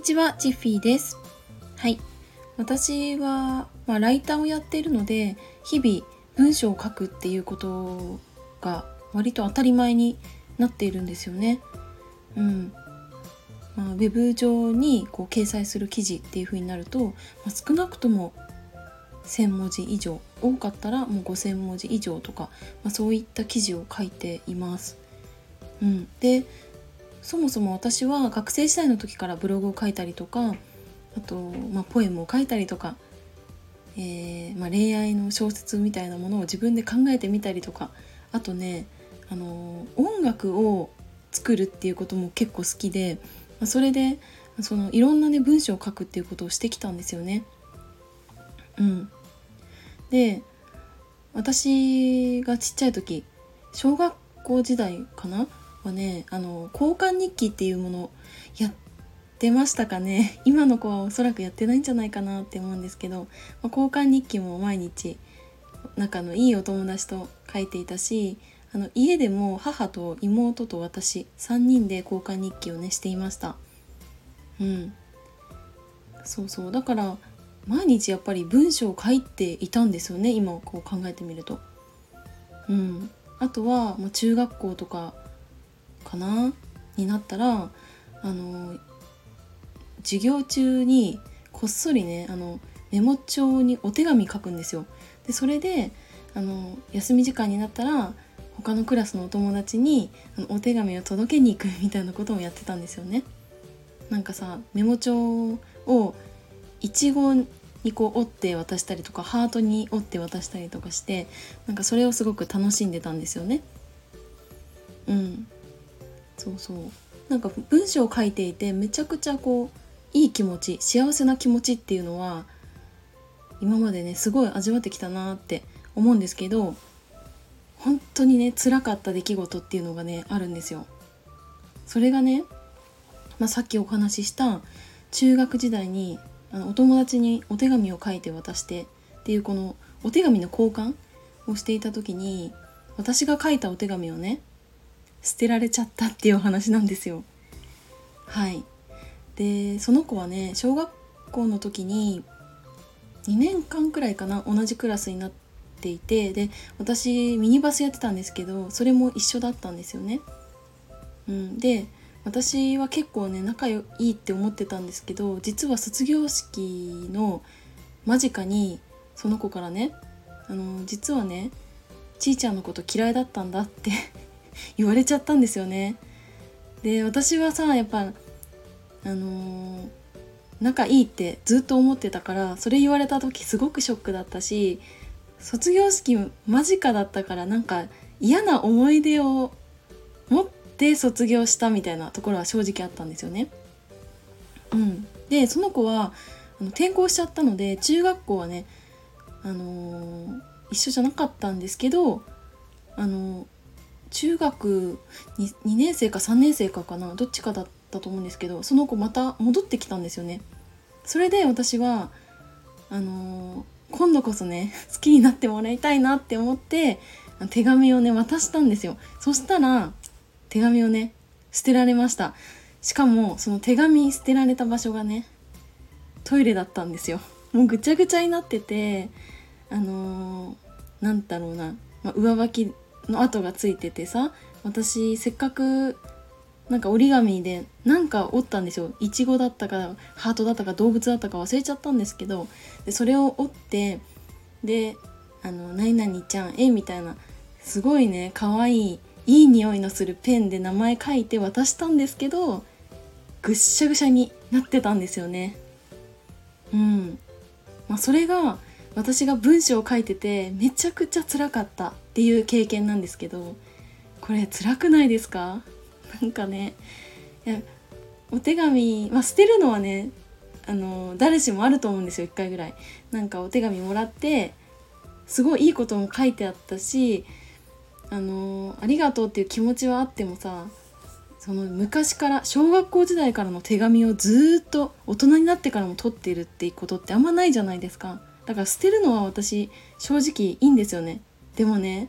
にちは、チッフィーです。はい。私は、まあ、ライターをやっているので、日々文章を書くっていうことが割と当たり前になっているんですよね。うん。まあ、ウェブ上にこう掲載する記事っていう風になると、まあ、少なくとも1,000文字以上多かったらもう5,000文字以上とか、まあ、そういった記事を書いています。うん、でそもそも私は学生時代の時からブログを書いたりとかあと、まあ、ポエムを書いたりとか、えーまあ、恋愛の小説みたいなものを自分で考えてみたりとかあとねあの音楽を作るっていうことも結構好きで、まあ、それでそのいろんなね文章を書くっていうことをしてきたんですよね。うん、で私がちっちゃい時小学校時代かなはねあの交換日記っていうものやってましたかね？今の子はおそらくやってないんじゃないかなって思うんですけど、まあ、交換日記も毎日仲のいいお友達と書いていたしあの家でも母と妹と私3人で交換日記をねしていました。うん。そうそう。だから毎日やっぱり文章を書いていたんですよね今こう考えてみると。うん。あとは、まあ、中学校とかかな？になったらあの授業中にこっそりねあのメモ帳にお手紙書くんですよ。でそれであの休み時間になったら他のクラスのお友達にあのお手紙を届けに行くみたいなこともやってたんですよね。なんかさメモ帳をいちごにこう折って渡したりとかハートに折って渡したりとかしてなんかそれをすごく楽しんでたんですよね。うんそうそうなんか文章を書いていてめちゃくちゃこういい気持ち幸せな気持ちっていうのは今までねすごい味わってきたなって思うんですけど本当にね辛かった出来事っていうのがねあるんですよ。それがね、まあ、さっきお話しした中学時代にあのお友達にお手紙を書いて渡してっていうこのお手紙の交換をしていた時に私が書いたお手紙をね捨てられちゃったっていうお話なんですよ。はいでその子はね小学校の時に2年間くらいかな同じクラスになっていてで私ミニバスやってたんですけどそれも一緒だったんですよね。うん、で私は結構ね仲良いって思ってたんですけど実は卒業式の間近にその子からねあの実はねちーちゃんのこと嫌いだったんだって言われちゃったんですよね。で私はさやっぱあのー仲いいってずっと思ってたからそれ言われた時すごくショックだったし卒業式間近だったからなんか嫌な思い出を持って卒業したみたいなところは正直あったんですよね。うん、でその子はあの転校しちゃったので中学校はね、あのー一緒じゃなかったんですけどあの中学 2, 2年生か3年生かかなどっちかだったと思うんですけどその子また戻ってきたんですよね。それで私はあのー今度こそね 好きになってもらいたいなって思って手紙をね渡したんですよ。そしたら手紙をね捨てられました。しかもその手紙捨てられた場所がねトイレだったんですよ。もうぐちゃぐちゃになっててあのーなんだろうな、まあ、上履きの跡がついててさ私せっかくなんか折り紙でなんか折ったんですよ。いちごだったかハートだったか動物だったか忘れちゃったんですけどでそれを折ってで「あの何々ちゃんえ」みたいなすごいね可愛いいい匂いのするペンで名前書いて渡したんですけどぐっしゃぐしゃになってたんですよね。うん。まあ、それが私が文章を書いててめちゃくちゃ辛かった。っていう経験なんですけどこれ辛くないですか？なんかねいやお手紙、まあ、捨てるのはねあの誰しもあると思うんですよ1回ぐらい。なんかお手紙もらってすごいいいことも書いてあったしあのありがとうっていう気持ちはあってもさその昔から小学校時代からの手紙をずっと大人になってからも取っているっていうことってあんまないじゃないですか。だから捨てるのは私正直いいんですよね。でもね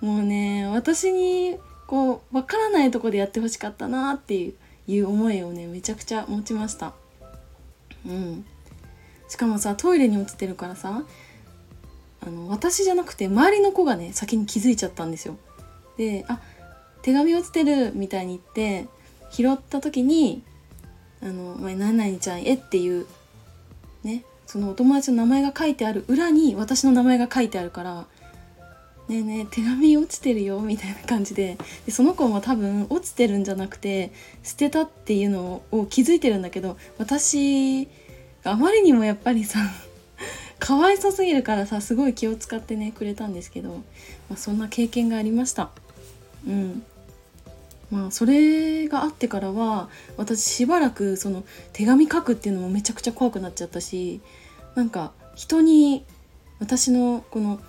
もうね私にこう分からないとこでやってほしかったなっていう思いをねめちゃくちゃ持ちました。うん。しかもさトイレに落ちてるからさあの私じゃなくて周りの子がね先に気づいちゃったんですよ。で「あ手紙落ちてる」みたいに言って拾った時に「あの前何々ちゃんへ」っていうねそのお友達の名前が書いてある裏に私の名前が書いてあるから「ねえねえ手紙落ちてるよ」みたいな感じで。でその子も多分落ちてるんじゃなくて捨てたっていうのを気づいてるんだけど私あまりにもやっぱりさ かわいそすぎるからさすごい気を使ってねくれたんですけど、まあ、そんな経験がありました。うん。まあそれがあってからは私しばらくその手紙書くっていうのもめちゃくちゃ怖くなっちゃったしなんか人に私のこの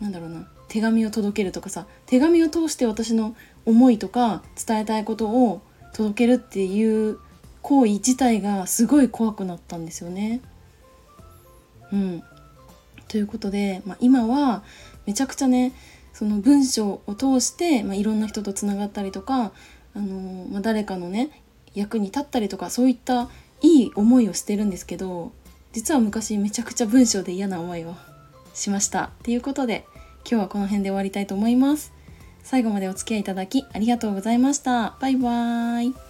なんだろうな手紙を届けるとかさ手紙を通して私の思いとか伝えたいことを届けるっていう行為自体がすごい怖くなったんですよね。うん、ということで、まあ、今はめちゃくちゃねその文章を通して、まあ、いろんな人とつながったりとか、あの、まあ、誰かのね役に立ったりとかそういったいい思いをしてるんですけど実は昔めちゃくちゃ文章で嫌な思いをしましたっていうことで今日はこの辺で終わりたいと思います。最後までお付き合いいただきありがとうございました。バイバーイ。